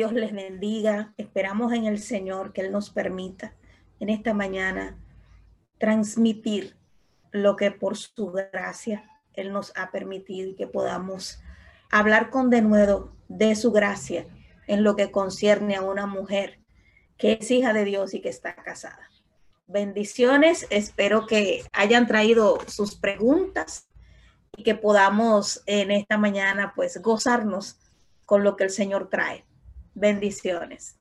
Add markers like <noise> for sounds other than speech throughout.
Dios les bendiga. Esperamos en el Señor que Él nos permita en esta mañana transmitir lo que por su gracia Él nos ha permitido y que podamos hablar con denuedo de su gracia en lo que concierne a una mujer que es hija de Dios y que está casada. Bendiciones, espero que hayan traído sus preguntas y que podamos en esta mañana pues gozarnos con lo que el Señor trae. Bendiciones.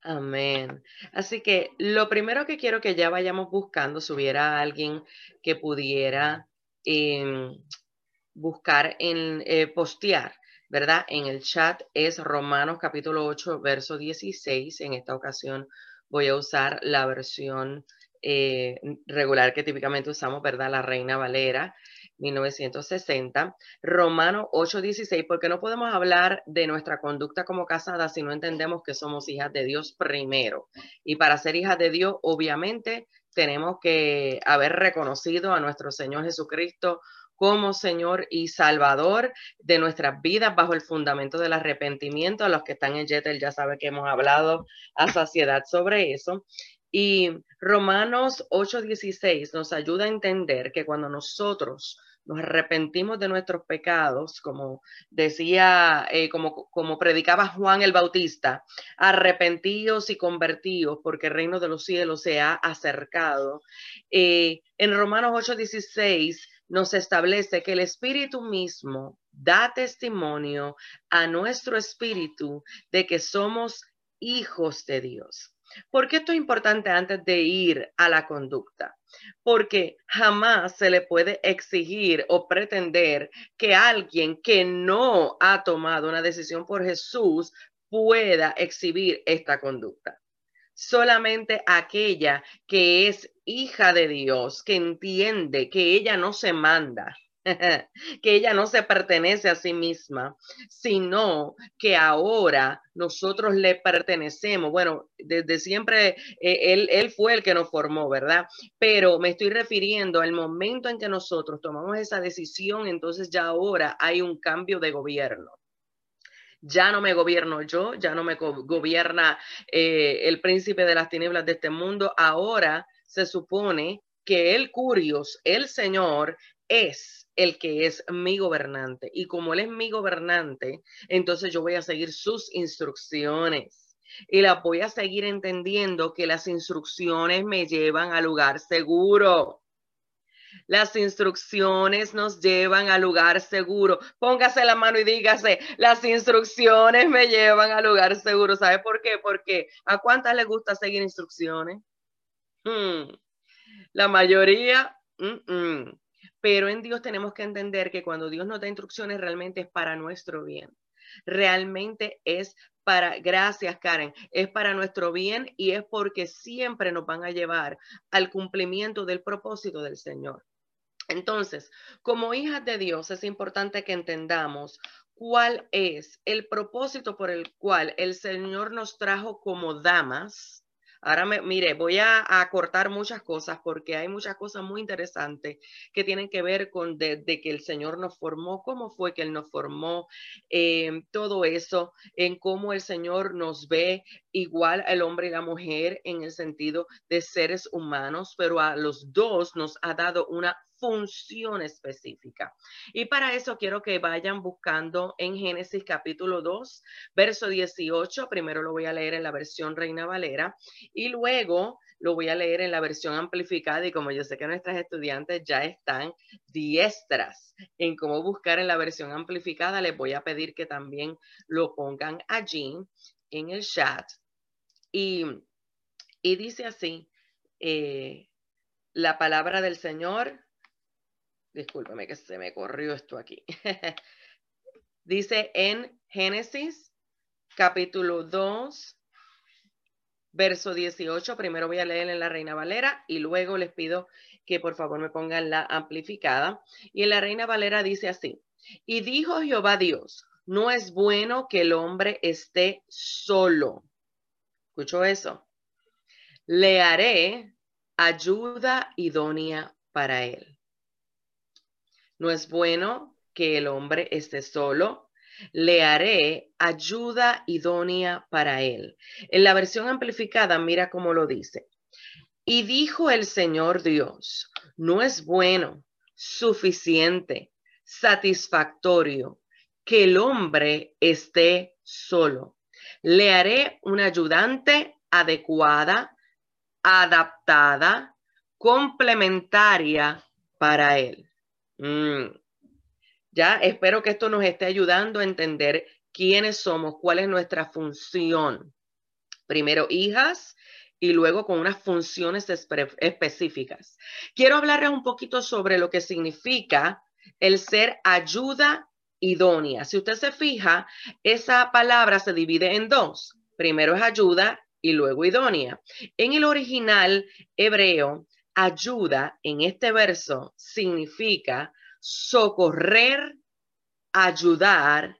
Amén. Así que lo primero que quiero que ya vayamos buscando, si hubiera alguien que pudiera em, buscar en eh, postear, ¿verdad? En el chat es Romanos capítulo 8, verso 16. En esta ocasión voy a usar la versión eh, regular que típicamente usamos, ¿verdad? La Reina Valera. 1960, Romano 8:16, porque no podemos hablar de nuestra conducta como casada si no entendemos que somos hijas de Dios primero. Y para ser hijas de Dios, obviamente, tenemos que haber reconocido a nuestro Señor Jesucristo como Señor y Salvador de nuestras vidas bajo el fundamento del arrepentimiento. A los que están en Jetel ya saben que hemos hablado a saciedad sobre eso. Y Romanos 8:16 nos ayuda a entender que cuando nosotros nos arrepentimos de nuestros pecados, como decía, eh, como, como predicaba Juan el Bautista, arrepentidos y convertidos porque el reino de los cielos se ha acercado. Eh, en Romanos 8:16 nos establece que el Espíritu mismo da testimonio a nuestro espíritu de que somos hijos de Dios. ¿Por qué esto es importante antes de ir a la conducta? Porque jamás se le puede exigir o pretender que alguien que no ha tomado una decisión por Jesús pueda exhibir esta conducta. Solamente aquella que es hija de Dios, que entiende que ella no se manda, <laughs> que ella no se pertenece a sí misma, sino que ahora nosotros le pertenecemos. Bueno, desde siempre eh, él, fue el que nos formó, ¿verdad? Pero me estoy refiriendo al momento en que nosotros tomamos esa decisión, entonces ya ahora hay un cambio de gobierno ya no me gobierno yo, ya no me gobierna eh, el príncipe de las tinieblas de este mundo, ahora se supone que el Curios, el Señor, es el que es mi gobernante. Y como Él es mi gobernante, entonces yo voy a seguir sus instrucciones. Y las voy a seguir entendiendo que las instrucciones me llevan al lugar seguro. Las instrucciones nos llevan al lugar seguro. Póngase la mano y dígase, las instrucciones me llevan al lugar seguro. ¿Sabe por qué? Porque a cuántas les gusta seguir instrucciones? Hmm. La mayoría, pero en Dios tenemos que entender que cuando Dios nos da instrucciones realmente es para nuestro bien. Realmente es para, gracias Karen, es para nuestro bien y es porque siempre nos van a llevar al cumplimiento del propósito del Señor. Entonces, como hijas de Dios es importante que entendamos cuál es el propósito por el cual el Señor nos trajo como damas Ahora, me, mire, voy a, cortar muchas cosas porque hay muchas cosas muy interesantes que tienen que ver con de, que el Señor nos formó, cómo fue que Él nos formó, eh, todo eso, en cómo el Señor nos ve igual al hombre y la mujer en el sentido de seres humanos, pero a los dos nos ha dado una función específica. Y para eso quiero que vayan buscando en Génesis capítulo 2, verso 18. Primero lo voy a leer en la versión Reina Valera y luego lo voy a leer en la versión amplificada y como yo sé que nuestras estudiantes ya están diestras en cómo buscar en la versión amplificada, les voy a pedir que también lo pongan allí en el chat. Y, y dice así, eh, la palabra del Señor Discúlpame que se me corrió esto aquí. <laughs> Dice en Génesis capítulo 2, verso 18. Primero voy a leer en la Reina Valera y luego les pido que por favor me pongan la amplificada. Y en la Reina Valera dice así. Y dijo Jehová Dios, no es bueno que el hombre esté solo. ¿Escucho eso? Le haré ayuda idónea para él. No es bueno que el hombre esté solo, le haré ayuda idónea para él. En la versión amplificada, mira cómo lo dice. Y dijo el Señor Dios, no es bueno, suficiente, satisfactorio que el hombre esté solo. Le haré una ayudante adecuada, adaptada, complementaria para él. Mm. Ya espero que esto nos esté ayudando a entender quiénes somos, cuál es nuestra función. Primero, hijas y luego con unas funciones específicas. Quiero hablarles un poquito sobre lo que significa el ser ayuda idónea. Si usted se fija, esa palabra se divide en dos. Primero es ayuda y luego idónea. En el original hebreo, ayuda en este verso significa socorrer, ayudar,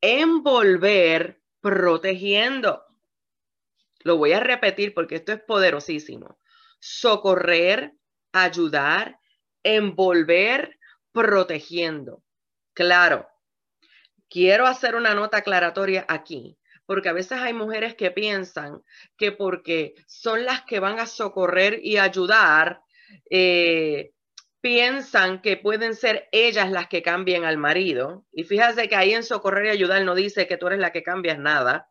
envolver, protegiendo. Lo voy a repetir porque esto es poderosísimo. Socorrer, ayudar, envolver, protegiendo. Claro, quiero hacer una nota aclaratoria aquí, porque a veces hay mujeres que piensan que porque son las que van a socorrer y ayudar, eh, piensan que pueden ser ellas las que cambien al marido. Y fíjate que ahí en socorrer y ayudar no dice que tú eres la que cambias nada.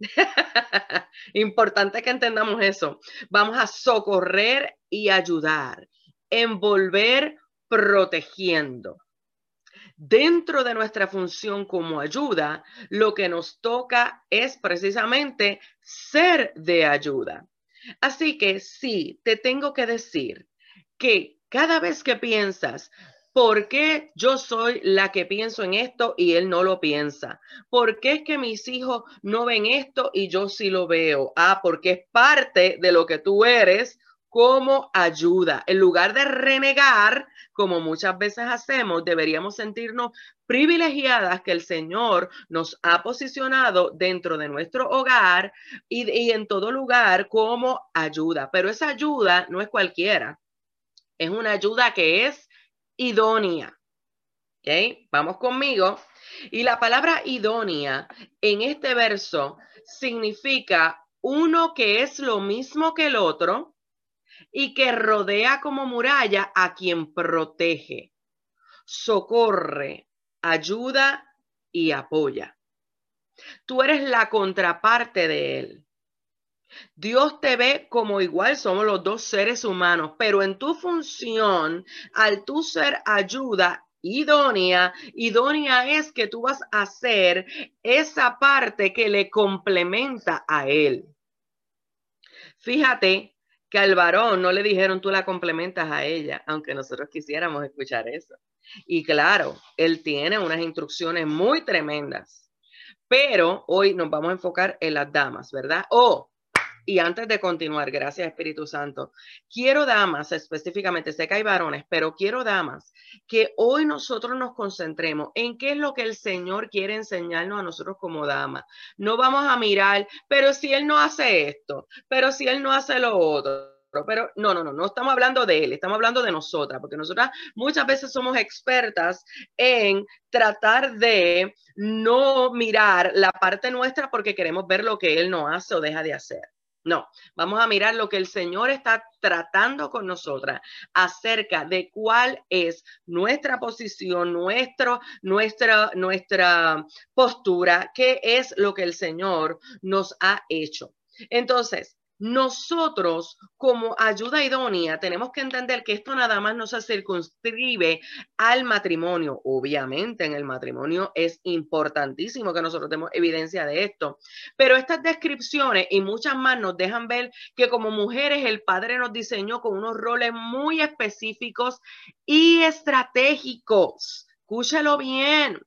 <laughs> Importante que entendamos eso. Vamos a socorrer y ayudar, envolver protegiendo. Dentro de nuestra función como ayuda, lo que nos toca es precisamente ser de ayuda. Así que sí, te tengo que decir que cada vez que piensas, ¿por qué yo soy la que pienso en esto y él no lo piensa? ¿Por qué es que mis hijos no ven esto y yo sí lo veo? Ah, porque es parte de lo que tú eres como ayuda. En lugar de renegar, como muchas veces hacemos, deberíamos sentirnos privilegiadas que el Señor nos ha posicionado dentro de nuestro hogar y, y en todo lugar como ayuda. Pero esa ayuda no es cualquiera. Es una ayuda que es idónea. Vamos conmigo. Y la palabra idónea en este verso significa uno que es lo mismo que el otro y que rodea como muralla a quien protege, socorre, ayuda y apoya. Tú eres la contraparte de él. Dios te ve como igual, somos los dos seres humanos, pero en tu función, al tú ser ayuda idónea, idónea es que tú vas a hacer esa parte que le complementa a él. Fíjate que al varón no le dijeron tú la complementas a ella, aunque nosotros quisiéramos escuchar eso. Y claro, él tiene unas instrucciones muy tremendas. Pero hoy nos vamos a enfocar en las damas, ¿verdad? O y antes de continuar, gracias Espíritu Santo, quiero damas específicamente, sé que hay varones, pero quiero damas que hoy nosotros nos concentremos en qué es lo que el Señor quiere enseñarnos a nosotros como damas. No vamos a mirar, pero si Él no hace esto, pero si Él no hace lo otro. Pero no, no, no, no estamos hablando de él, estamos hablando de nosotras, porque nosotras muchas veces somos expertas en tratar de no mirar la parte nuestra porque queremos ver lo que él no hace o deja de hacer. No, vamos a mirar lo que el Señor está tratando con nosotras acerca de cuál es nuestra posición, nuestro, nuestra, nuestra postura, qué es lo que el Señor nos ha hecho. Entonces, nosotros como ayuda idónea tenemos que entender que esto nada más no se circunscribe al matrimonio. Obviamente en el matrimonio es importantísimo que nosotros demos evidencia de esto, pero estas descripciones y muchas más nos dejan ver que como mujeres el Padre nos diseñó con unos roles muy específicos y estratégicos. Escúchalo bien.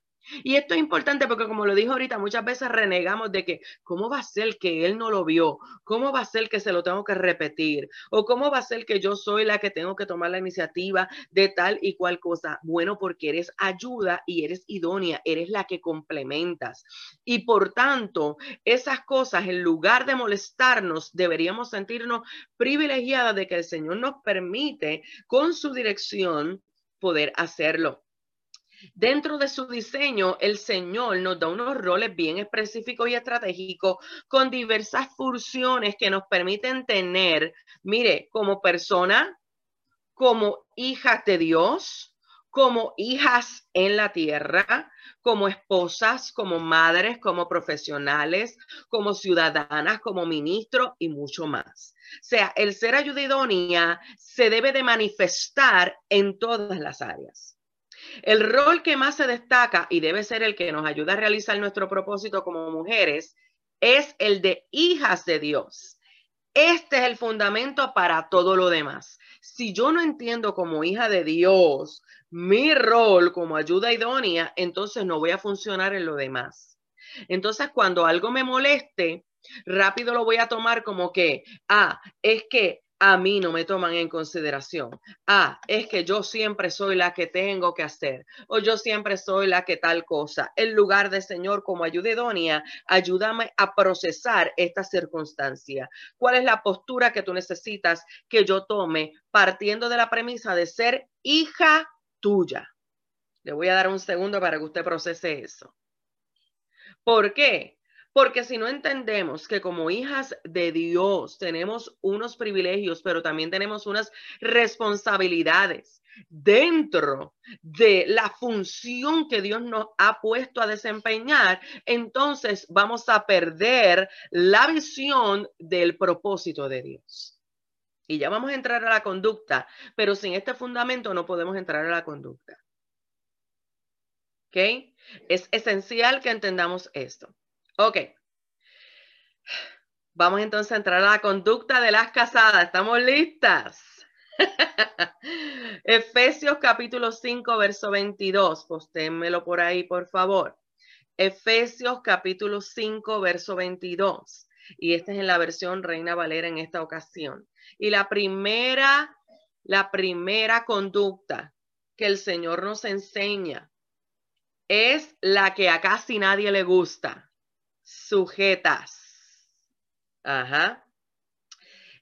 Y esto es importante porque como lo dijo ahorita, muchas veces renegamos de que, ¿cómo va a ser que él no lo vio? ¿Cómo va a ser que se lo tengo que repetir? ¿O cómo va a ser que yo soy la que tengo que tomar la iniciativa de tal y cual cosa? Bueno, porque eres ayuda y eres idónea, eres la que complementas. Y por tanto, esas cosas, en lugar de molestarnos, deberíamos sentirnos privilegiadas de que el Señor nos permite con su dirección poder hacerlo. Dentro de su diseño, el Señor nos da unos roles bien específicos y estratégicos con diversas funciones que nos permiten tener, mire, como persona, como hijas de Dios, como hijas en la tierra, como esposas, como madres, como profesionales, como ciudadanas, como ministros y mucho más. O sea, el ser ayuda se debe de manifestar en todas las áreas. El rol que más se destaca y debe ser el que nos ayuda a realizar nuestro propósito como mujeres es el de hijas de Dios. Este es el fundamento para todo lo demás. Si yo no entiendo como hija de Dios mi rol como ayuda idónea, entonces no voy a funcionar en lo demás. Entonces, cuando algo me moleste, rápido lo voy a tomar como que, ah, es que a mí no me toman en consideración. Ah, es que yo siempre soy la que tengo que hacer o yo siempre soy la que tal cosa. En lugar de Señor como ayuda idónea, ayúdame a procesar esta circunstancia. ¿Cuál es la postura que tú necesitas que yo tome partiendo de la premisa de ser hija tuya. Le voy a dar un segundo para que usted procese eso. ¿Por qué? Porque si no entendemos que como hijas de Dios tenemos unos privilegios, pero también tenemos unas responsabilidades dentro de la función que Dios nos ha puesto a desempeñar, entonces vamos a perder la visión del propósito de Dios. Y ya vamos a entrar a la conducta, pero sin este fundamento no podemos entrar a la conducta. ¿Ok? Es esencial que entendamos esto. Ok. Vamos entonces a entrar a la conducta de las casadas. ¿Estamos listas? <laughs> Efesios capítulo 5, verso 22. Posténmelo por ahí, por favor. Efesios capítulo 5, verso 22. Y esta es en la versión Reina Valera en esta ocasión. Y la primera, la primera conducta que el Señor nos enseña es la que a casi nadie le gusta. Sujetas. Ajá.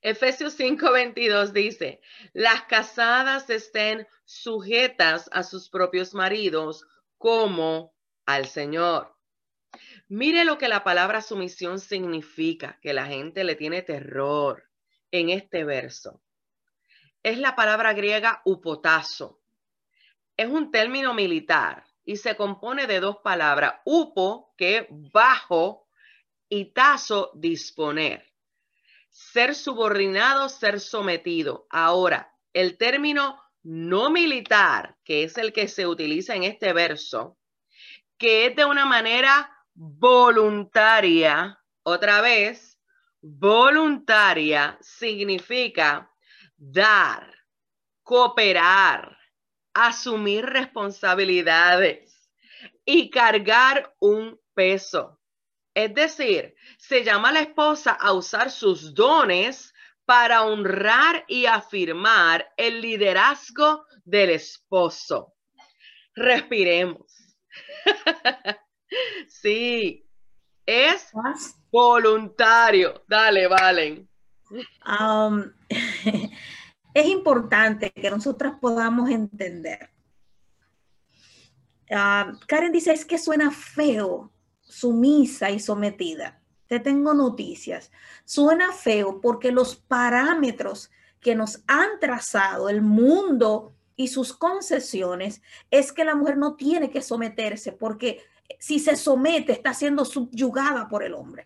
Efesios 5:22 dice, las casadas estén sujetas a sus propios maridos como al Señor. Mire lo que la palabra sumisión significa, que la gente le tiene terror en este verso. Es la palabra griega upotazo. Es un término militar y se compone de dos palabras, upo, que bajo, y tazo, disponer. Ser subordinado, ser sometido. Ahora, el término no militar, que es el que se utiliza en este verso, que es de una manera voluntaria, otra vez, Voluntaria significa dar, cooperar, asumir responsabilidades y cargar un peso. Es decir, se llama a la esposa a usar sus dones para honrar y afirmar el liderazgo del esposo. Respiremos. <laughs> sí, es Voluntario. Dale, Valen. <laughs> es importante que nosotras podamos entender. Ah, Karen dice, es que suena feo, sumisa y sometida. Te tengo noticias. Suena feo porque los parámetros que nos han trazado el mundo y sus concesiones es que la mujer no tiene que someterse porque si se somete está siendo subyugada por el hombre.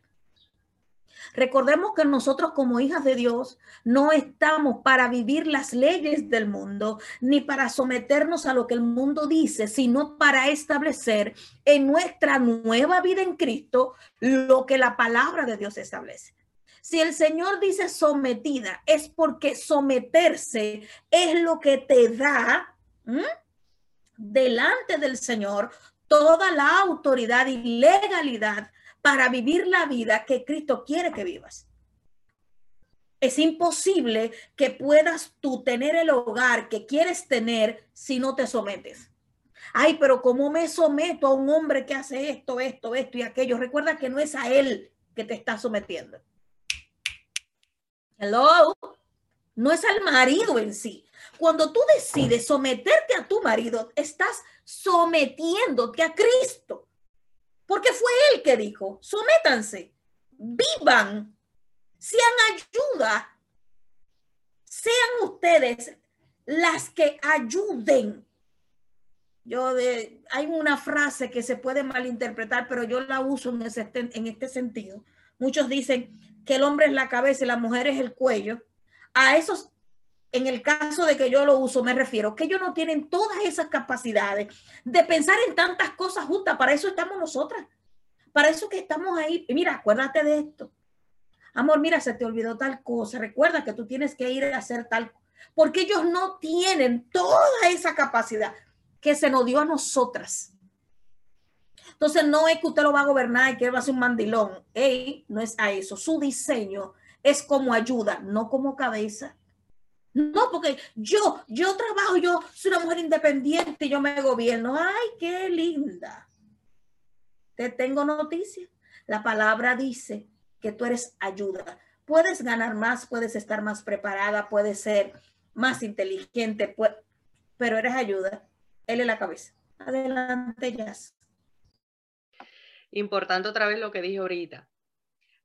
Recordemos que nosotros como hijas de Dios no estamos para vivir las leyes del mundo ni para someternos a lo que el mundo dice, sino para establecer en nuestra nueva vida en Cristo lo que la palabra de Dios establece. Si el Señor dice sometida, es porque someterse es lo que te da delante del Señor toda la autoridad y legalidad para vivir la vida que Cristo quiere que vivas. Es imposible que puedas tú tener el hogar que quieres tener si no te sometes. Ay, pero ¿cómo me someto a un hombre que hace esto, esto, esto y aquello? Recuerda que no es a él que te está sometiendo. Hello. no es al marido en sí. Cuando tú decides someterte a tu marido, estás sometiéndote a Cristo. Porque fue él que dijo, sométanse, vivan, sean ayuda, sean ustedes las que ayuden. Yo de, hay una frase que se puede malinterpretar, pero yo la uso en, este sentido. Muchos dicen que el hombre es la cabeza y la mujer es el cuello a esos, en el caso de que yo lo uso, me refiero que ellos no tienen todas esas capacidades de pensar en tantas cosas juntas. Para eso estamos nosotras. Para eso que estamos ahí. Mira, acuérdate de esto. Amor, mira, se te olvidó tal cosa. Recuerda que tú tienes que ir a hacer tal. Porque ellos no tienen toda esa capacidad que se nos dio a nosotras. Entonces no es que usted lo va a gobernar y que va a ser un mandilón. Ey, no es a eso. Su diseño es como ayuda, no como cabeza. No, porque yo, yo trabajo, yo soy una mujer independiente, yo me gobierno. Ay, qué linda. Te tengo noticia. La palabra dice que tú eres ayuda. Puedes ganar más, puedes estar más preparada, puedes ser más inteligente, pero eres ayuda. Él es la cabeza. Adelante, Jazz. Importante otra vez lo que dije ahorita.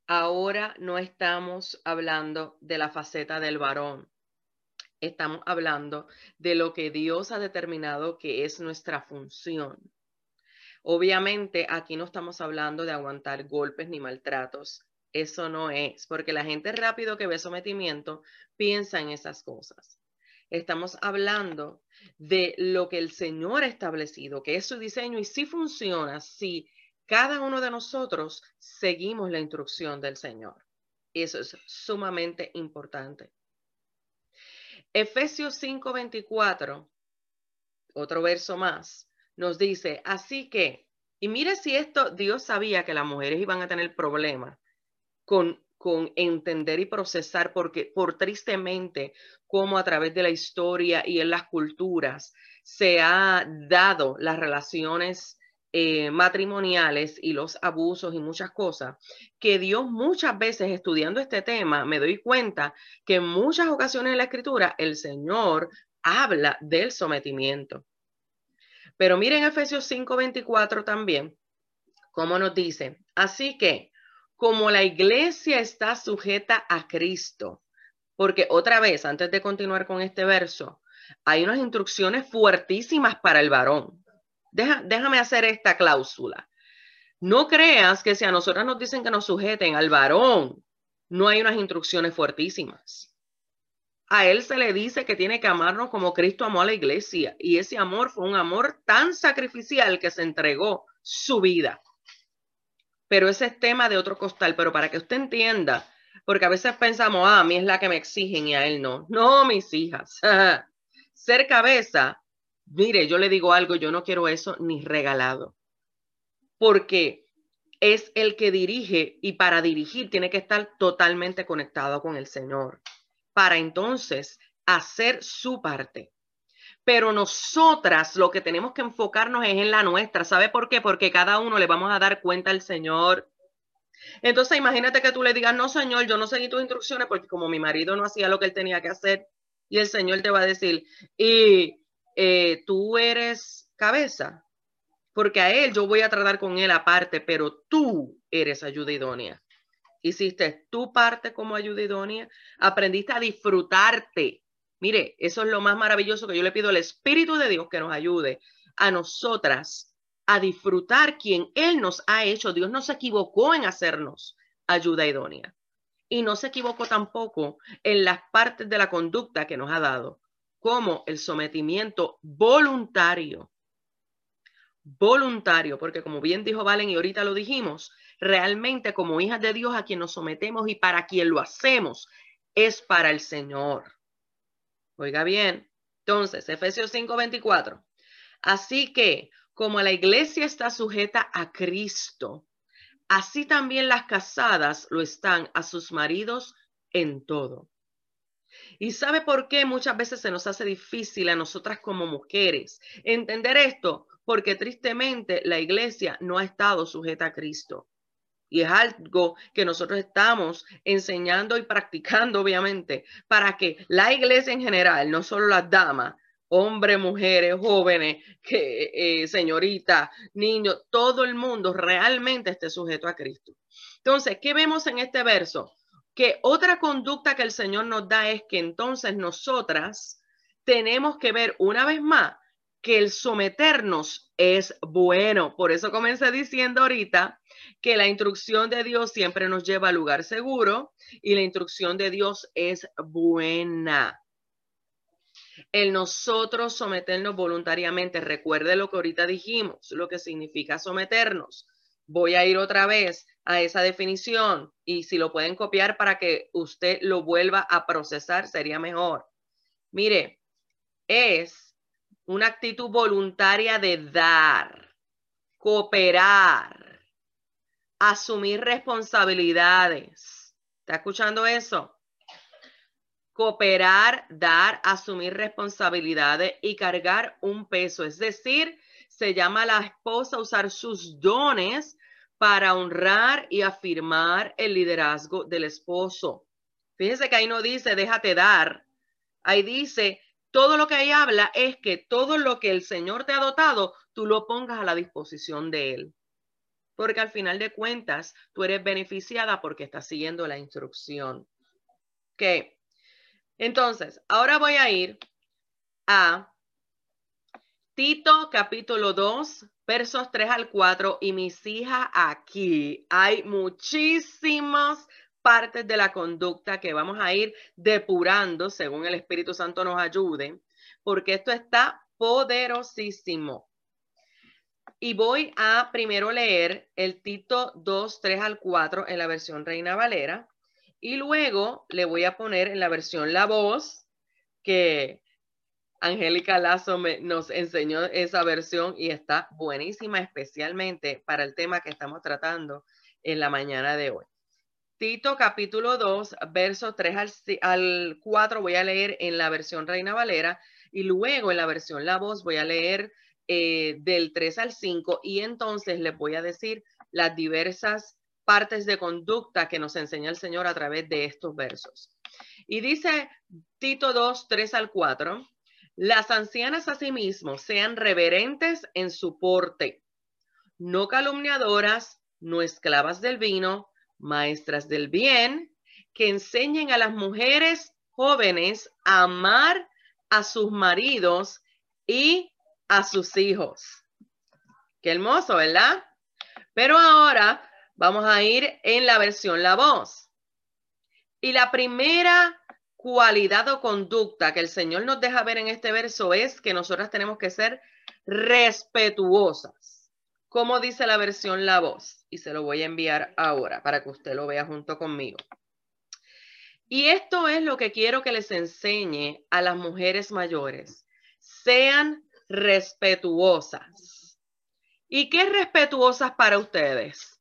Ahora no estamos hablando de la faceta del varón. Estamos hablando de lo que Dios ha determinado que es nuestra función. Obviamente aquí no estamos hablando de aguantar golpes ni maltratos. Eso no es, porque la gente rápido que ve sometimiento piensa en esas cosas. Estamos hablando de lo que el Señor ha establecido, que es su diseño y si funciona, si cada uno de nosotros seguimos la instrucción del Señor. Eso es sumamente importante. Efesios 5:24, otro verso más, nos dice, así que, y mire si esto, Dios sabía que las mujeres iban a tener problemas con, con entender y procesar, porque por tristemente, como a través de la historia y en las culturas se ha dado las relaciones eh, matrimoniales y los abusos y muchas cosas, que Dios muchas veces estudiando este tema me doy cuenta que en muchas ocasiones en la escritura el Señor habla del sometimiento. Pero miren Efesios 5:24 también, como nos dice, así que como la iglesia está sujeta a Cristo, porque otra vez, antes de continuar con este verso, hay unas instrucciones fuertísimas para el varón déjame hacer esta cláusula. No creas que si a nosotras nos dicen que nos sujeten al varón, no hay unas instrucciones fuertísimas. A él se le dice que tiene que amarnos como Cristo amó a la iglesia y ese amor fue un amor tan sacrificial que se entregó su vida. Pero ese es tema de otro costal, pero para que usted entienda, porque a veces pensamos, ah, a mí es la que me exigen y a él no. No, mis hijas. <laughs> Ser cabeza Mire, yo le digo algo, yo no quiero eso ni regalado, porque es el que dirige y para dirigir tiene que estar totalmente conectado con el Señor, para entonces hacer su parte. Pero nosotras lo que tenemos que enfocarnos es en la nuestra. ¿Sabe por qué? Porque cada uno le vamos a dar cuenta al Señor. Entonces imagínate que tú le digas, no, Señor, yo no seguí tus instrucciones porque como mi marido no hacía lo que él tenía que hacer, y el Señor te va a decir, y eh, tú eres cabeza, porque a él yo voy a tratar con él aparte, pero tú eres ayuda idónea. Hiciste tu parte como ayuda idónea, aprendiste a disfrutarte. Mire, eso es lo más maravilloso que yo le pido al Espíritu de Dios que nos ayude a nosotras a disfrutar quien Él nos ha hecho. Dios no se equivocó en hacernos ayuda idónea. Y no se equivocó tampoco en las partes de la conducta que nos ha dado como el sometimiento voluntario. Voluntario, porque como bien dijo Valen y ahorita lo dijimos, realmente como hijas de Dios a quien nos sometemos y para quien lo hacemos es para el Señor. Oiga bien, entonces, Efesios 5:24. Así que como la iglesia está sujeta a Cristo, así también las casadas lo están a sus maridos en todo. ¿Y sabe por qué muchas veces se nos hace difícil a nosotras como mujeres entender esto? Porque tristemente la iglesia no ha estado sujeta a Cristo. Y es algo que nosotros estamos enseñando y practicando, obviamente, para que la iglesia en general, no solo las damas, hombres, mujeres, jóvenes, que, eh, señoritas, niños, todo el mundo realmente esté sujeto a Cristo. Entonces, ¿qué vemos en este verso? Que otra conducta que el Señor nos da es que entonces nosotras tenemos que ver una vez más que el someternos es bueno. Por eso comencé diciendo ahorita que la instrucción de Dios siempre nos lleva al lugar seguro y la instrucción de Dios es buena. El nosotros someternos voluntariamente, recuerde lo que ahorita dijimos, lo que significa someternos. Voy a ir otra vez a esa definición y si lo pueden copiar para que usted lo vuelva a procesar, sería mejor. Mire, es una actitud voluntaria de dar, cooperar, asumir responsabilidades. ¿Está escuchando eso? Cooperar, dar, asumir responsabilidades y cargar un peso. Es decir, se llama a la esposa usar sus dones para honrar y afirmar el liderazgo del esposo. Fíjense que ahí no dice déjate dar. Ahí dice todo lo que ahí habla es que todo lo que el Señor te ha dotado, tú lo pongas a la disposición de Él. Porque al final de cuentas, tú eres beneficiada porque estás siguiendo la instrucción. Ok. Entonces, ahora voy a ir a Tito capítulo 2, versos 3 al 4. Y mis hijas aquí, hay muchísimas partes de la conducta que vamos a ir depurando según el Espíritu Santo nos ayude, porque esto está poderosísimo. Y voy a primero leer el Tito 2, 3 al 4 en la versión Reina Valera y luego le voy a poner en la versión La Voz que Angélica Lazo me, nos enseñó esa versión y está buenísima, especialmente para el tema que estamos tratando en la mañana de hoy. Tito capítulo 2, versos 3 al, 4 voy a leer en la versión Reina Valera y luego en la versión La Voz voy a leer eh, del 3 al 5 y entonces les voy a decir las diversas partes de conducta que nos enseña el Señor a través de estos versos. Y dice Tito 2, 3 al 4, las ancianas asimismo sean reverentes en su porte, no calumniadoras, no esclavas del vino, maestras del bien, que enseñen a las mujeres jóvenes a amar a sus maridos y a sus hijos. Qué hermoso, ¿verdad? Pero ahora vamos a ir en la versión La Voz. Y la primera cualidad o conducta que el Señor nos deja ver en este verso es que nosotras tenemos que ser respetuosas como dice la versión La Voz, y se lo voy a enviar ahora para que usted lo vea junto conmigo. Y esto es lo que quiero que les enseñe a las mujeres mayores. Sean respetuosas. ¿Y qué es respetuosas para ustedes?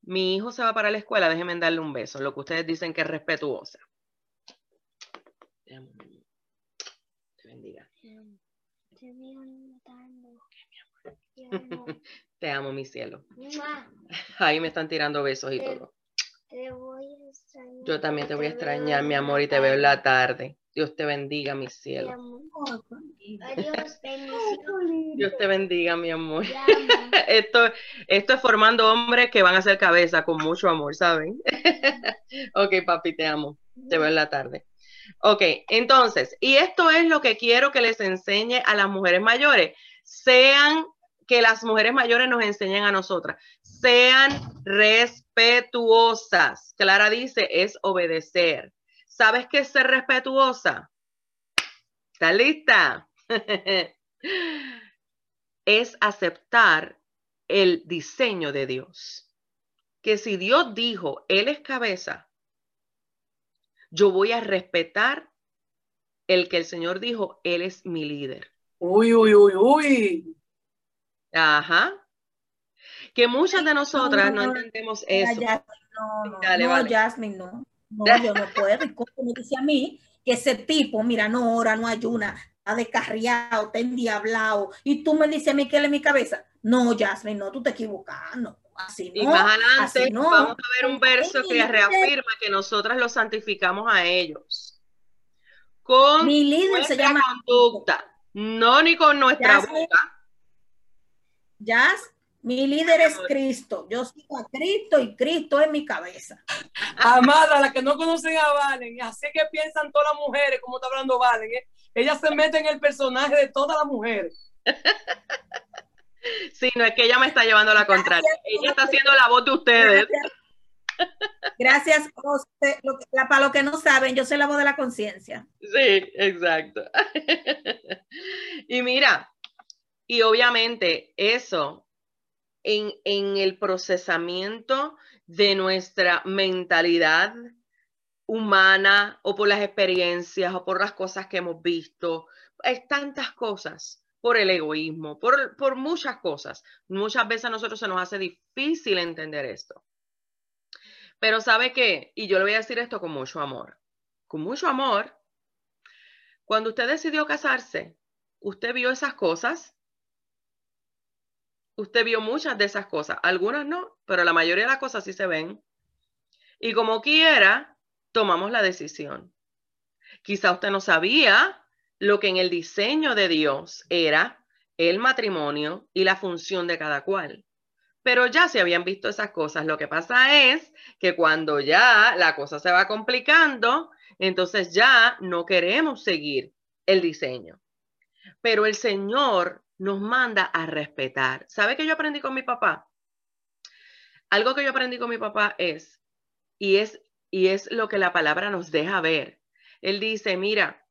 Mi hijo se va para la escuela, déjenme darle un beso, lo que ustedes dicen que es respetuosa. Te bendiga. <laughs> Te amo, mi cielo. Ahí me están tirando besos y todo. Yo también te voy a extrañar, mi amor, y te veo en la tarde. Dios te bendiga, mi cielo. Dios te bendiga, mi amor. <laughs> Esto, esto es formando hombres que van a ser cabeza con mucho amor, ¿saben? <laughs> ok, papi, te amo. Te veo en la tarde. Ok, entonces, y esto es lo que quiero que les enseñe a las mujeres mayores. Sean que las mujeres mayores nos enseñan a nosotras. Sean respetuosas. Clara dice, es obedecer. ¿Sabes qué es ser respetuosa? ¿Está lista? <laughs> es aceptar el diseño de Dios. Que si Dios dijo, Él es cabeza, yo voy a respetar el que el Señor dijo, Él es mi líder. Uy, uy, uy, uy. Ajá. Que muchas de nosotras no, entendemos eso. no, no, no Jasmine, no. <laughs> No, yo no puedo. Y como dice a mí, que ese tipo, mira, no ora, no ayuna, está descarriado, está endiablado. Y tú me dices a mí que él es mi cabeza. No, Jasmine, no, tú te equivocas. No, así no. Y más adelante así no. vamos a ver un verso que reafirma que nosotras los santificamos a ellos. Con Mi líder se nuestra llama conducta, no ni con nuestra boca. Jazz. Mi líder es Cristo. Yo sigo a Cristo y Cristo es mi cabeza. <laughs> Amada, las que no conocen a Valen, así que piensan todas las mujeres, como está hablando Valen, ¿eh? Ella se mete en el personaje de todas las mujeres. <laughs> Sí, no es que ella me está llevando la contraria. Ella está haciendo la voz de ustedes. Gracias. José. Para los que no saben, yo soy la voz de la conciencia. Sí, exacto. <laughs> Y mira, y obviamente eso en, en el procesamiento de nuestra mentalidad humana o por las experiencias o por las cosas que hemos visto, es tantas cosas, por el egoísmo, por, por muchas cosas. Muchas veces a nosotros se nos hace difícil entender esto. Pero ¿sabe qué? Y yo le voy a decir esto con mucho amor. Con mucho amor, cuando usted decidió casarse, usted vio esas cosas. Usted vio muchas de esas cosas. Algunas no, pero la mayoría de las cosas sí se ven. Y como quiera, tomamos la decisión. Quizá usted no sabía lo que en el diseño de Dios era el matrimonio y la función de cada cual. Pero ya se habían visto esas cosas. Lo que pasa es que cuando ya la cosa se va complicando, entonces ya no queremos seguir el diseño. Pero el Señor nos manda a respetar. ¿Sabe qué yo aprendí con mi papá? Algo que yo aprendí con mi papá es, y es, y es lo que la palabra nos deja ver. Él dice, mira,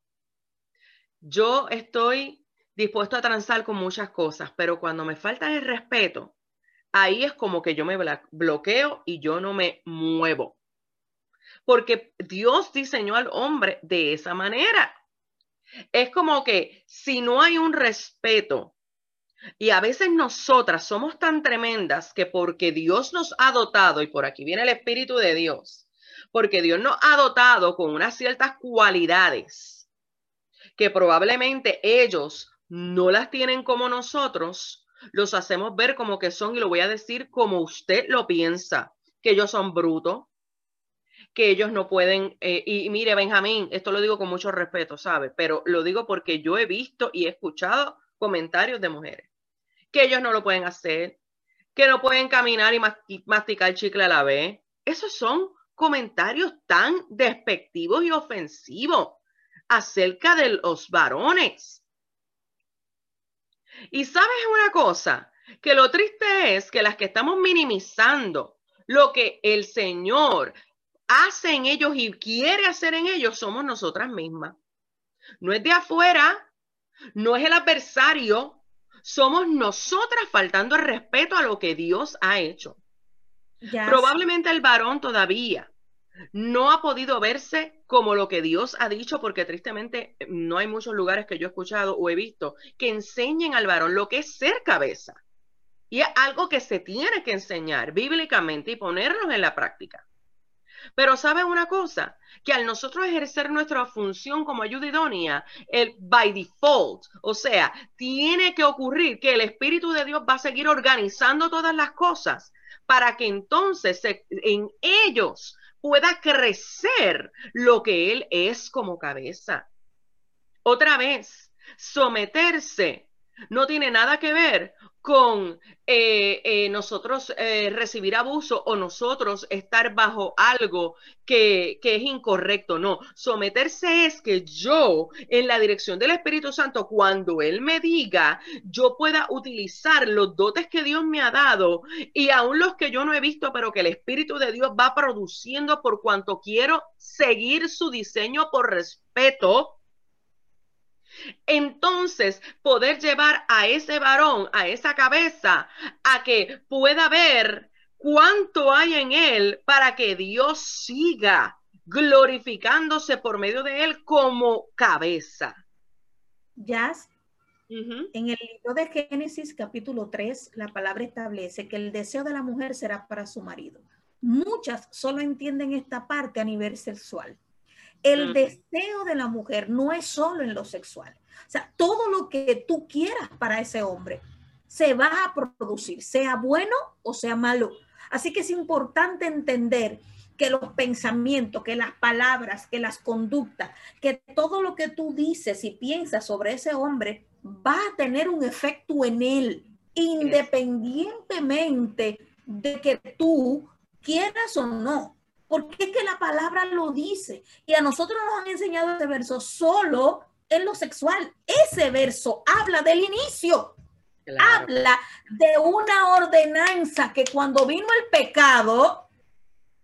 yo estoy dispuesto a transar con muchas cosas, pero cuando me falta el respeto, ahí es como que yo me bloqueo y yo no me muevo. Porque Dios diseñó al hombre de esa manera. Es como que si no hay un respeto, y a veces nosotras somos tan tremendas que porque Dios nos ha dotado, y por aquí viene el Espíritu de Dios, porque Dios nos ha dotado con unas ciertas cualidades que probablemente ellos no las tienen como nosotros, los hacemos ver como que son, y lo voy a decir como usted lo piensa, que ellos son brutos, que ellos no pueden, eh, y mire, Benjamín, esto lo digo con mucho respeto, ¿sabe? Pero lo digo porque yo he visto y he escuchado comentarios de mujeres, que ellos no lo pueden hacer, que no pueden caminar y masti- masticar chicle a la vez. Esos son comentarios tan despectivos y ofensivos acerca de los varones. Y sabes una cosa, que lo triste es que las que estamos minimizando lo que el Señor hace en ellos y quiere hacer en ellos somos nosotras mismas. No es de afuera, no es el adversario, somos nosotras faltando el respeto a lo que Dios ha hecho. Probablemente el varón todavía no ha podido verse como lo que Dios ha dicho, porque tristemente no hay muchos lugares que yo he escuchado o he visto que enseñen al varón lo que es ser cabeza. Y es algo que se tiene que enseñar bíblicamente y ponernos en la práctica. Pero ¿saben una cosa? Que al nosotros ejercer nuestra función como ayuda idónea, el by default, o sea, tiene que ocurrir que el Espíritu de Dios va a seguir organizando todas las cosas para que entonces en ellos pueda crecer lo que Él es como cabeza. Otra vez, someterse no tiene nada que ver con eh, eh, nosotros eh, recibir abuso o nosotros estar bajo algo que, que es incorrecto. No, someterse es que yo, en la dirección del Espíritu Santo, cuando Él me diga, yo pueda utilizar los dotes que Dios me ha dado y aún los que yo no he visto, pero que el Espíritu de Dios va produciendo por cuanto quiero seguir su diseño por respeto entonces poder llevar a ese varón, a esa cabeza, a que pueda ver cuánto hay en él para que Dios siga glorificándose por medio de él como cabeza. Jazz, Ujú. en el libro de Génesis capítulo 3, la palabra establece que el deseo de la mujer será para su marido. Muchas solo entienden esta parte a nivel sexual. El deseo de la mujer no es solo en lo sexual. O sea, todo lo que tú quieras para ese hombre, se va a producir, sea bueno o sea malo. Así que es importante entender que los pensamientos, que las palabras, que las conductas, que todo lo que tú dices y piensas sobre ese hombre va a tener un efecto en él, independientemente de que tú quieras o no. Porque es que la palabra lo dice. Y a nosotros nos han enseñado ese verso solo en lo sexual. Ese verso habla del inicio. Habla de una ordenanza que cuando vino el pecado,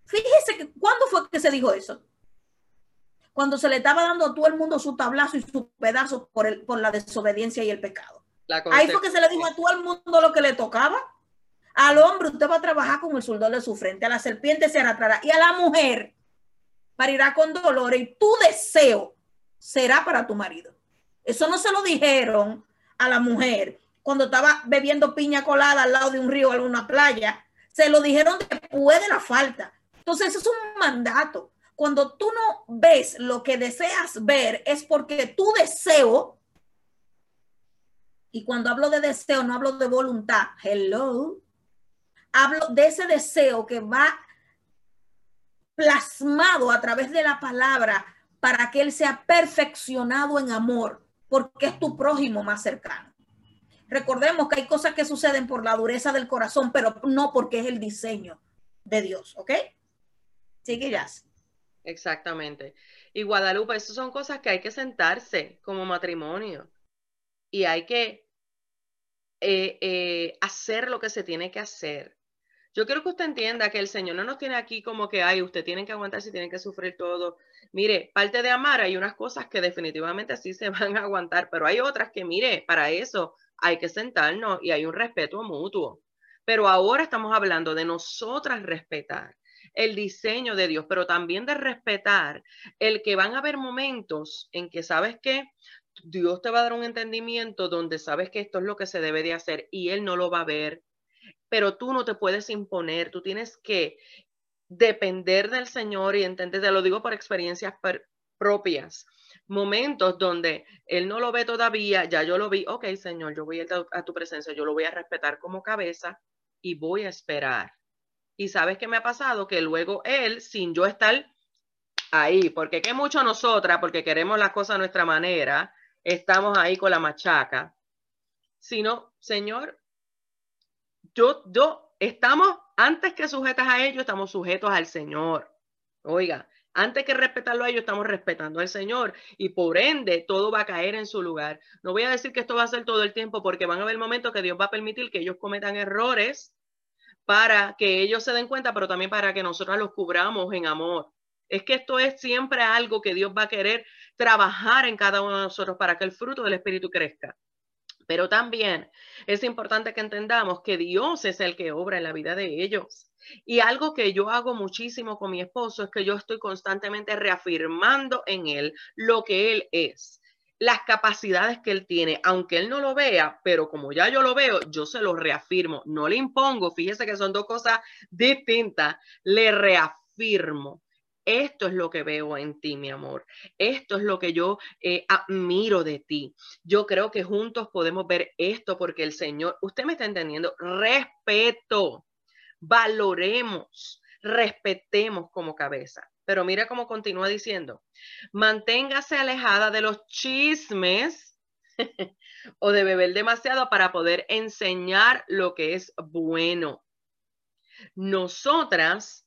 fíjese que cuándo fue que se dijo eso. Cuando se le estaba dando a todo el mundo su tablazo y su pedazo por, el, por la desobediencia y el pecado. Ahí fue que se le dijo a todo el mundo lo que le tocaba. Al hombre usted va a trabajar con el sudor de su frente, a la serpiente se arrastrará y a la mujer parirá con dolor y tu deseo será para tu marido. Eso no se lo dijeron a la mujer cuando estaba bebiendo piña colada al lado de un río o alguna playa. Se lo dijeron después de la falta. Entonces, es un mandato. Cuando tú no ves lo que deseas ver, es porque tu deseo, y cuando hablo de deseo, no hablo de voluntad, hello, hablo de ese deseo que va plasmado a través de la palabra para que él sea perfeccionado en amor, porque es tu prójimo más cercano. Recordemos que hay cosas que suceden por la dureza del corazón, pero no porque es el diseño de Dios, ¿ok? Sigue ya. Exactamente. Y Guadalupe, esas son cosas que hay que sentarse como matrimonio y hay que eh, eh, hacer lo que se tiene que hacer. Yo quiero que usted entienda que el Señor no nos tiene aquí como que, ay, usted tiene que aguantar si tiene que sufrir todo. Mire, parte de amar hay unas cosas que definitivamente sí se <laughs> van a aguantar, pero hay otras que, mire, para eso hay que sentarnos y hay un respeto mutuo. Pero ahora estamos hablando de nosotras respetar el diseño de Dios, pero también de respetar el que van a haber momentos en que sabes que Dios te va a dar un entendimiento donde sabes que esto es lo que se debe de hacer y Él no lo va a ver, pero tú no te puedes imponer, tú tienes que depender del Señor y entender, te lo digo por experiencias propias momentos donde él no lo ve todavía, ya yo lo vi, ok, Señor, yo voy a, tu presencia, yo lo voy a respetar como cabeza y voy a esperar. Y sabes qué me ha pasado? Que luego él, sin yo estar ahí, porque que mucho nosotras, porque queremos las cosas a nuestra manera, estamos ahí con la machaca, sino, Señor, yo, yo, estamos, antes que sujetas a ellos, estamos sujetos al Señor. Oiga, antes que respetarlo a ellos, estamos respetando al Señor y por ende todo va a caer en su lugar. No voy a decir que esto va a ser todo el tiempo porque van a haber momentos que Dios va a permitir que ellos cometan errores para que ellos se den cuenta, pero también para que nosotros los cubramos en amor. Es que esto es siempre algo que Dios va a querer trabajar en cada uno de nosotros para que el fruto del Espíritu crezca. Pero también es importante que entendamos que Dios es el que obra en la vida de ellos. Y algo que yo hago muchísimo con mi esposo es que yo estoy constantemente reafirmando en él lo que él es, las capacidades que él tiene, aunque él no lo vea, pero como ya yo lo veo, yo se lo reafirmo, no le impongo, fíjese que son dos cosas distintas, le reafirmo. Esto es lo que veo en ti, mi amor. Esto es lo que yo eh, admiro de ti. Yo creo que juntos podemos ver esto porque el Señor, usted me está entendiendo, respeto valoremos, respetemos como cabeza. Pero mira cómo continúa diciendo, manténgase alejada de los chismes <laughs> o de beber demasiado para poder enseñar lo que es bueno. Nosotras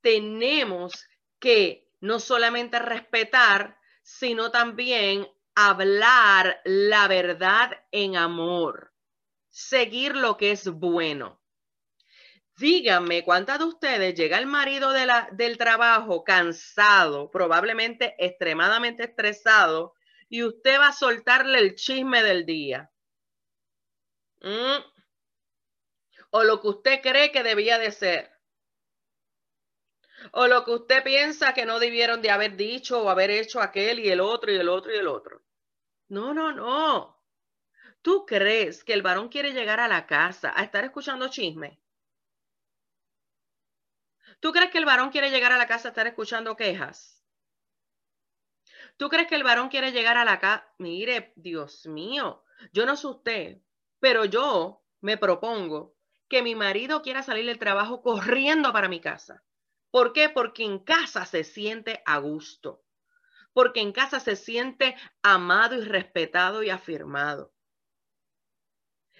tenemos que no solamente respetar, sino también hablar la verdad en amor, seguir lo que es bueno. Díganme, ¿cuántas de ustedes llega el marido de la, del trabajo cansado, probablemente extremadamente estresado, y usted va a soltarle el chisme del día? ¿Mm? O lo que usted cree que debía de ser. O lo que usted piensa que no debieron de haber dicho o haber hecho aquel y el otro y el otro y el otro. No, no, no. ¿Tú crees que el varón quiere llegar a la casa a estar escuchando chisme? ¿Tú crees que el varón quiere llegar a la casa a estar escuchando quejas? ¿Tú crees que el varón quiere llegar a la casa? Mire, Dios mío, yo no sé usted, Pero yo me propongo que mi marido quiera salir del trabajo corriendo para mi casa. ¿Por qué? Porque en casa se siente a gusto. Porque en casa se siente amado y respetado y afirmado.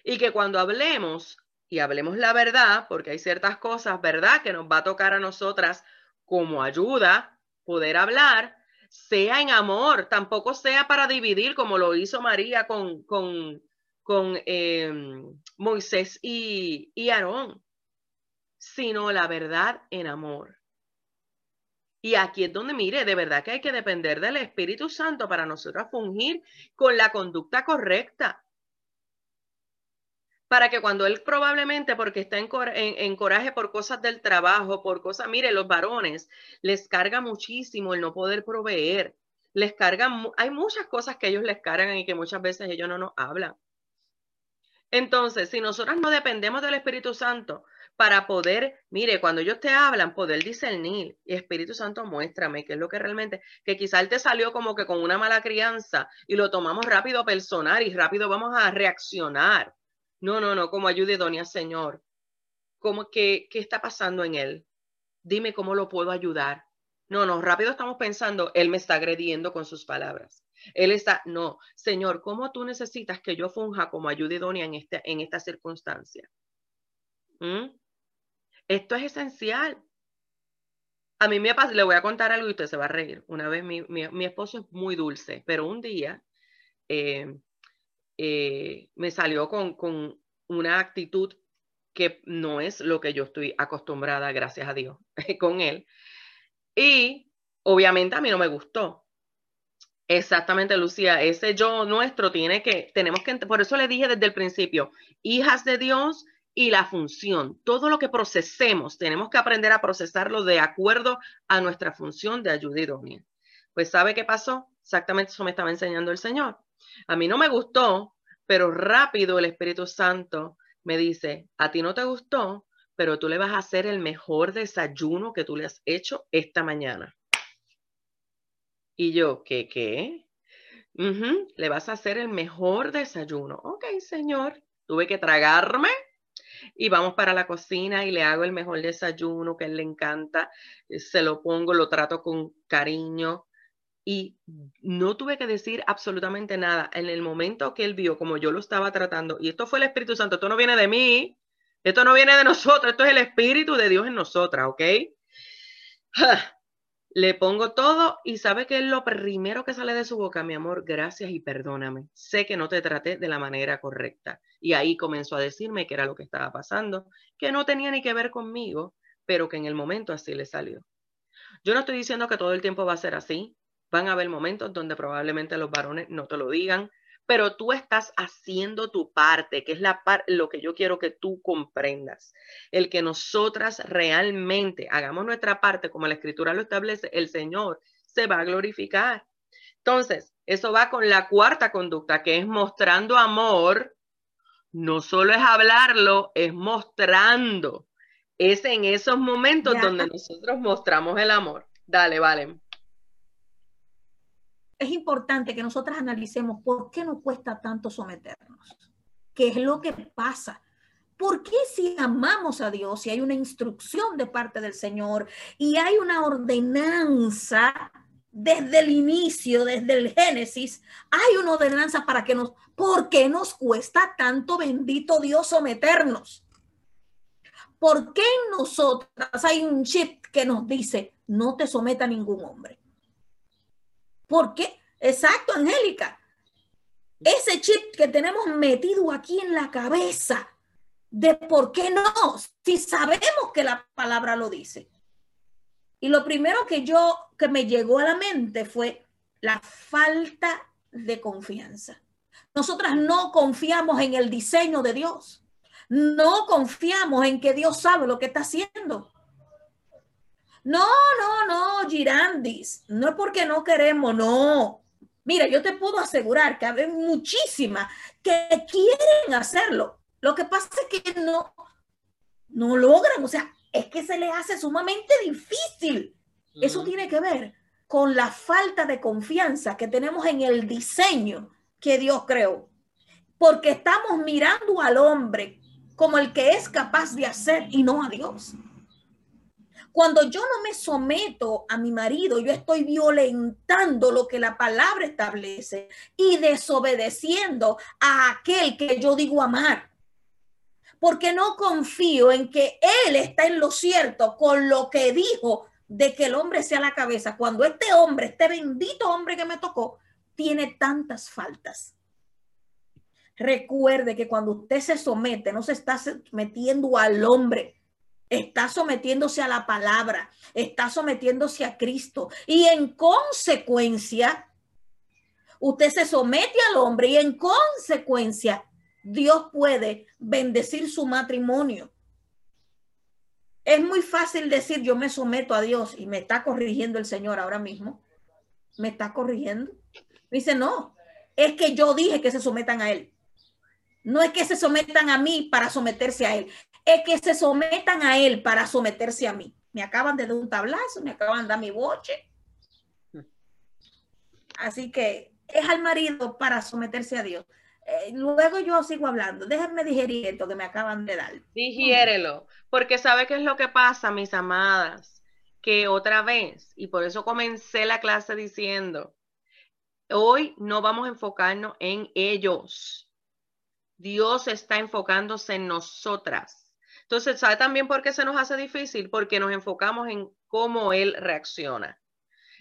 Y que cuando hablemos, y hablemos la verdad, porque hay ciertas cosas, ¿verdad?, que nos va a tocar a nosotras como ayuda poder hablar, sea en amor, tampoco sea para dividir como lo hizo María con, con, con em, Moisés y, y Aarón, sino la verdad en amor. Y aquí es donde, mire, de verdad que hay que depender del Espíritu Santo para nosotros fungir con la conducta correcta para que cuando él probablemente, porque está en, coraje por cosas del trabajo, por cosas, mire, los varones les carga muchísimo el no poder proveer, les cargan, hay muchas cosas que ellos les cargan y que muchas veces ellos no nos hablan. Entonces, si nosotros no dependemos del Espíritu Santo para poder, mire, cuando ellos te hablan, poder discernir, y Espíritu Santo, muéstrame qué es lo que realmente, que quizá él te salió como que con una mala crianza y lo tomamos rápido personal y rápido vamos a reaccionar no, no, no, como ayude doña Señor. ¿Cómo, qué, ¿Qué está pasando en él? Dime cómo lo puedo ayudar. No, no, rápido estamos pensando, él me está agrediendo con sus palabras. Él está, no, Señor, ¿cómo tú necesitas que yo funja como ayuda idónea en, este, en esta circunstancia? ¿Mm? Esto es esencial. A mí me pasa, le voy a contar algo y usted se va a reír. Una vez mi, mi, esposo es muy dulce, pero un día eh, eh, me salió con, con una actitud que no es lo que yo estoy acostumbrada, gracias a Dios, <laughs> con él. Y obviamente a mí no me gustó. Exactamente, Lucía, ese yo nuestro tiene que, tenemos que, por eso le dije desde el principio, hijas de Dios y la función, todo lo que procesemos, tenemos que aprender a procesarlo de acuerdo a nuestra función de ayuda idónea. Pues ¿sabe qué pasó? Exactamente eso me estaba enseñando el Señor. A mí no me gustó, pero rápido el Espíritu Santo me dice, a ti no te gustó, pero tú le vas a hacer el mejor desayuno que tú le has hecho esta mañana. Y yo, ¿qué qué? le vas a hacer el mejor desayuno. Ok, señor. Tuve que tragarme y vamos para la cocina y le hago el mejor desayuno que él le encanta. Se lo pongo, lo trato con cariño y no tuve que decir absolutamente nada. En el momento que él vio como yo lo estaba tratando, y esto fue el Espíritu Santo, esto no viene de mí, esto no viene de nosotros, esto es el Espíritu de Dios en nosotras, ¿ok? Le pongo todo y sabe que es lo primero que sale de su boca, mi amor, gracias y perdóname. Sé que no te traté de la manera correcta. Y ahí comenzó a decirme que era lo que estaba pasando, que no tenía ni que ver conmigo, pero que en el momento así le salió. Yo no estoy diciendo que todo el tiempo va a ser así. Van a haber momentos donde probablemente los varones no te lo digan, pero tú estás haciendo tu parte, que es la lo que yo quiero que tú comprendas. El que nosotras realmente hagamos nuestra parte, como la escritura lo establece, el Señor se va a glorificar. Entonces, eso va con la cuarta conducta, que es mostrando amor. No solo es hablarlo, es mostrando. Es en esos momentos donde nosotros mostramos el amor. Dale, vale es importante que nosotras analicemos por qué nos cuesta tanto someternos. ¿Qué es lo que pasa? ¿Por qué si amamos a Dios, si hay una instrucción de parte del Señor y hay una ordenanza desde el inicio, desde el Génesis, hay una ordenanza para que nos, ¿por qué nos cuesta tanto, bendito Dios, someternos? ¿Por qué en nosotras hay un chip que nos dice, no te someta ningún hombre? ¿Por qué? Exacto, Angélica. Ese chip que tenemos metido aquí en la cabeza de por qué no, si sabemos que la palabra lo dice. Y lo primero que yo, que me llegó a la mente fue la falta de confianza. Nosotras no confiamos en el diseño de Dios. No confiamos en que Dios sabe lo que está haciendo. No, no, no, Girandis, no es porque no queremos, no. Mira, yo te puedo asegurar que hay muchísimas que quieren hacerlo. Lo que pasa es que no, no logran, o sea, es que se les hace sumamente difícil. Eso tiene que ver con la falta de confianza que tenemos en el diseño que Dios creó. porque estamos mirando al hombre como el que es capaz de hacer y no a Dios. Cuando yo no me someto a mi marido, yo estoy violentando lo que la palabra establece y desobedeciendo a aquel que yo digo amar. Porque no confío en que él está en lo cierto con lo que dijo de que el hombre sea la cabeza, cuando este hombre, este bendito hombre que me tocó, tiene tantas faltas. Recuerde que cuando usted se somete, no se está metiendo al hombre, está sometiéndose a la palabra, está sometiéndose a Cristo y en consecuencia, usted se somete al hombre y en consecuencia, Dios puede bendecir su matrimonio. Es muy fácil decir yo me someto a Dios y me está corrigiendo el Señor ahora mismo. Me está corrigiendo. Dice, no, es que yo dije que se sometan a Él. No es que se sometan a mí para someterse a Él es que se sometan a él para someterse a mí. Me acaban de dar un tablazo, me acaban de dar mi boche. Así que es al marido para someterse a Dios. Eh, luego yo sigo hablando. Déjenme digerir esto que me acaban de dar. Digiérelo, porque sabe qué es lo que pasa, mis amadas, que otra vez, y por eso comencé la clase diciendo, hoy no vamos a enfocarnos en ellos. Dios está enfocándose en nosotras. Entonces, ¿sabe también por qué se nos hace difícil? Porque nos enfocamos en cómo él reacciona.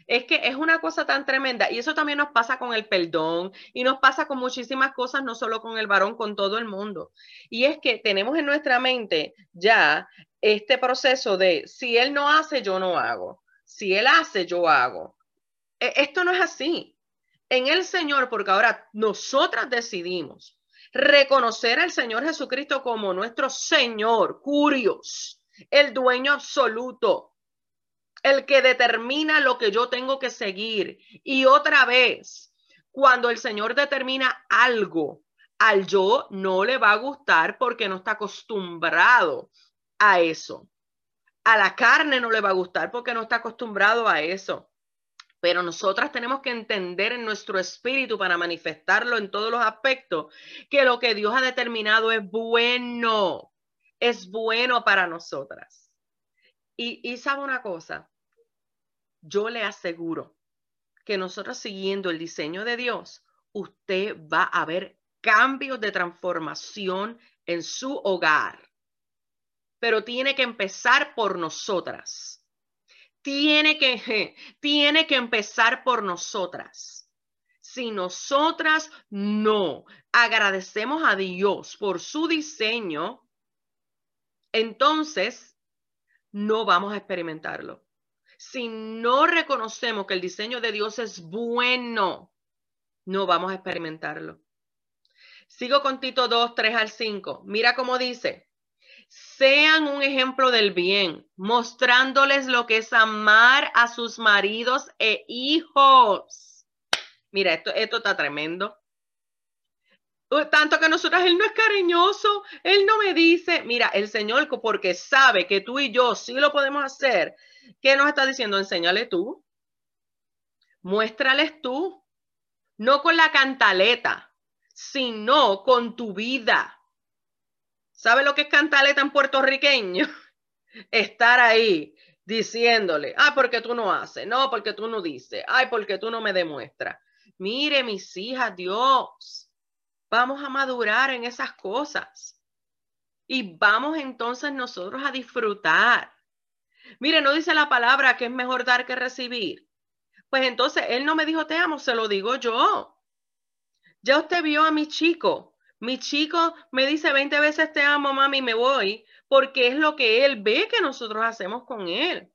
Es que es una cosa tan tremenda y eso también nos pasa con el perdón y nos pasa con muchísimas cosas, no solo con el varón, con todo el mundo. Y es que tenemos en nuestra mente ya este proceso de si él no hace, yo no hago. Si él hace, yo hago. E, esto no es así. En el Señor, porque ahora nosotras decidimos reconocer al Señor Jesucristo como nuestro Señor, curios, el dueño absoluto, el que determina lo que yo tengo que seguir. Y otra vez, cuando el Señor determina algo, al yo no le va a gustar porque no está acostumbrado a eso. A la carne no le va a gustar porque no está acostumbrado a eso. Pero nosotras tenemos que entender en nuestro espíritu para manifestarlo en todos los aspectos que lo que Dios ha determinado es bueno, es bueno para nosotras. Y, sabe una cosa, yo le aseguro que nosotros siguiendo el diseño de Dios, usted va a ver cambios de transformación en su hogar. Pero tiene que empezar por nosotras tiene que, tiene que empezar por nosotras. Si nosotras no agradecemos a Dios por su diseño, entonces no vamos a experimentarlo. Si no reconocemos que el diseño de Dios es bueno, no vamos a experimentarlo. Sigo con Tito 2, 3 al 5. Mira cómo dice sean un ejemplo del bien, mostrándoles lo que es amar a sus maridos e hijos. Mira, esto, esto está tremendo. Tanto que nosotras, Él no es cariñoso, Él no me dice, mira, el Señor, porque sabe que tú y yo sí lo podemos hacer, ¿qué nos está diciendo? Enséñale tú, muéstrales tú, no con la cantaleta, sino con tu vida. ¿Sabe lo que es cantaleta en puertorriqueño? <laughs> Estar ahí diciéndole, ah, porque tú no haces, no, porque tú no dices, ay, porque tú no me demuestras. Mire, mis hijas, Dios, vamos a madurar en esas cosas. Y vamos entonces nosotros a disfrutar. Mire, no dice la palabra que es mejor dar que recibir. Pues entonces él no me dijo te amo, se lo digo yo. Ya usted vio a mi chico mi chico me dice 20 veces te amo, mami, me voy, porque es lo que él ve que nosotros hacemos con él.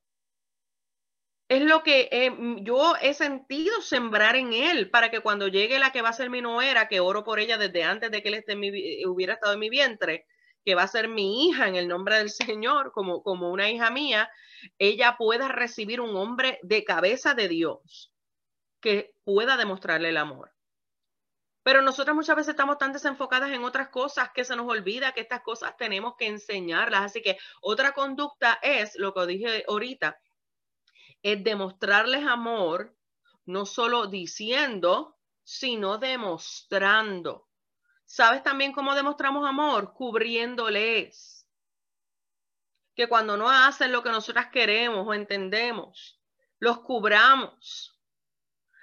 Es lo que eh, yo he sentido sembrar en él para que cuando llegue la que va a ser mi nuera, que oro por ella desde antes de que él esté eh, hubiera estado en mi vientre, que va a ser mi hija en el nombre del Señor, como, como una hija mía, ella pueda recibir un hombre de cabeza de Dios que pueda demostrarle el amor. Pero nosotras muchas veces estamos tan desenfocadas en otras cosas que se nos olvida que estas cosas tenemos que enseñarlas. Así que otra conducta es, lo que dije ahorita, es demostrarles amor, no solo diciendo, sino demostrando. ¿Sabes también cómo demostramos amor? Cubriéndoles. Que cuando no hacen lo que nosotras queremos o entendemos, los cubramos.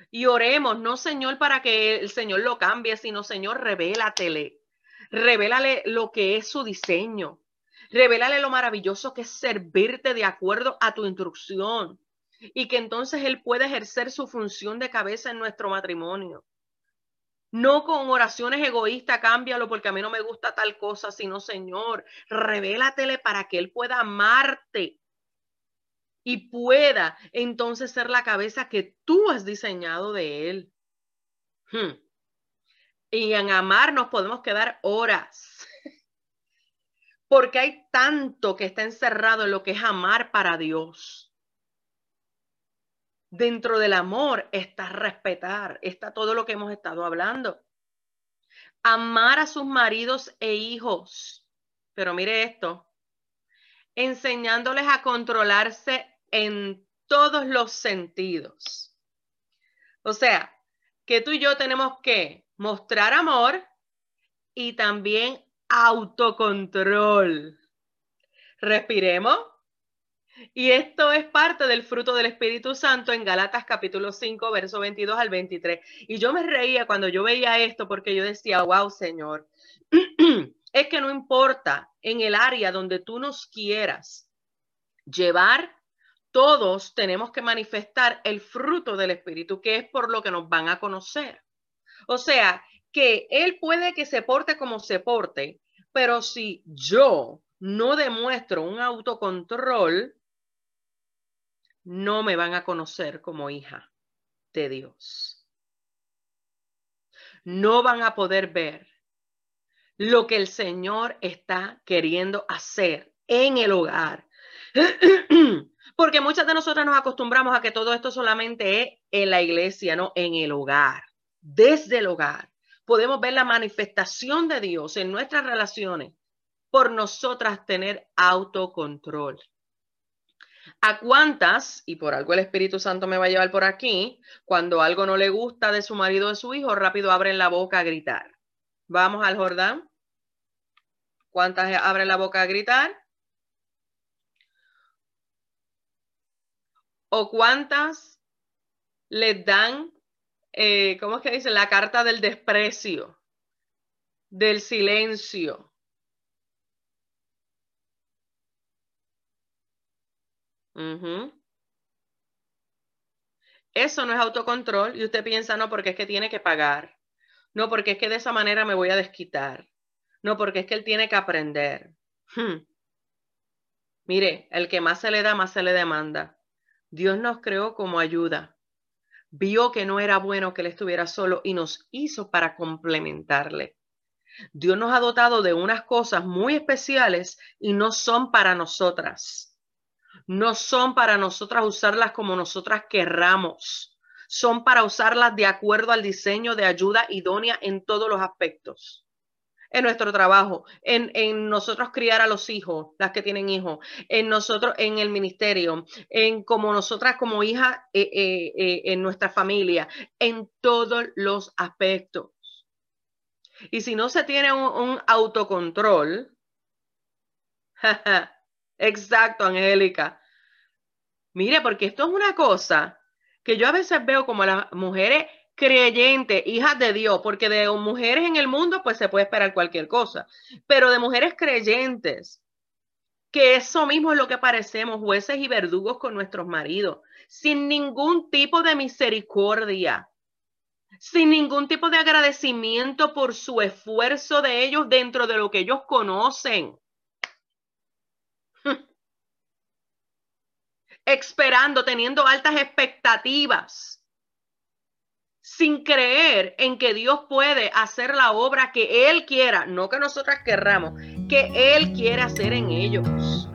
Y oremos, no Señor para que el Señor lo cambie, sino Señor, revélatele. Revélale lo que es su diseño. Revélale lo maravilloso que es servirte de acuerdo a tu instrucción y que entonces Él pueda ejercer su función de cabeza en nuestro matrimonio. No con oraciones egoístas, cámbialo porque a mí no me gusta tal cosa, sino Señor, revélatele para que Él pueda amarte y pueda entonces ser la cabeza que tú has diseñado de Él. Hmm. Y en amar nos podemos quedar horas, <laughs> porque hay tanto que está encerrado en lo que es amar para Dios. Dentro del amor está respetar, está todo lo que hemos estado hablando. Amar a sus maridos e hijos. Pero mire esto, enseñándoles a controlarse en todos los sentidos. O sea, que tú y yo tenemos que mostrar amor y también autocontrol. Respiremos. Y esto es parte del fruto del Espíritu Santo en Galatas capítulo 5, verso 22 al 23. Y yo me reía cuando yo veía esto porque yo decía, wow, Señor, <clears throat> es que no importa en el área donde tú nos quieras llevar, todos tenemos que manifestar el fruto del Espíritu, que es por lo que nos van a conocer. O sea, que Él puede que se porte como se porte, pero si yo no demuestro un autocontrol, no me van a conocer como hija de Dios. No van a poder ver lo que el Señor está queriendo hacer en el hogar. <clears throat> Porque muchas de nosotras nos acostumbramos a que todo esto solamente es en la iglesia, no en el hogar. Desde el hogar podemos ver la manifestación de Dios en nuestras relaciones por nosotras tener autocontrol. ¿A cuántas, y por algo el Espíritu Santo me va a llevar por aquí, cuando algo no le gusta de su marido o de su hijo, rápido abren la boca a gritar? Vamos al Jordán. ¿Cuántas abren la boca a gritar? ¿O cuántas les dan, eh, ¿cómo es que dicen? La carta del desprecio, del silencio, Eso no es autocontrol y usted piensa, no, porque es que tiene que pagar. No, porque es que de esa manera me voy a desquitar. No, porque es que él tiene que aprender. Hmm. Mire, el que más se le da, más se le demanda. Dios nos creó como ayuda. Vio que no era bueno que él estuviera solo y nos hizo para complementarle. Dios nos ha dotado de unas cosas muy especiales y no son para nosotras no son para nosotras usarlas como nosotras querramos. Son para usarlas de acuerdo al diseño de ayuda idónea en todos los aspectos. En nuestro trabajo, en, en nosotros criar a los hijos, las que tienen hijos, en nosotros, en el ministerio, en como nosotras como hijas, eh, eh, eh, en nuestra familia, en todos los aspectos. Y si no se tiene un, un autocontrol, <laughs> exacto, Angélica, Mire, porque esto es una cosa que yo a veces veo como las mujeres creyentes, hijas de Dios, porque de mujeres en el mundo pues se puede esperar cualquier cosa, pero de mujeres creyentes, que eso mismo es lo que parecemos, jueces y verdugos con nuestros maridos, sin ningún tipo de misericordia, sin ningún tipo de agradecimiento por su esfuerzo de ellos dentro de lo que ellos conocen. <laughs> esperando, teniendo altas expectativas, sin creer en que Dios puede hacer la obra que Él quiera, no que nosotras querramos, que Él quiere hacer en ellos.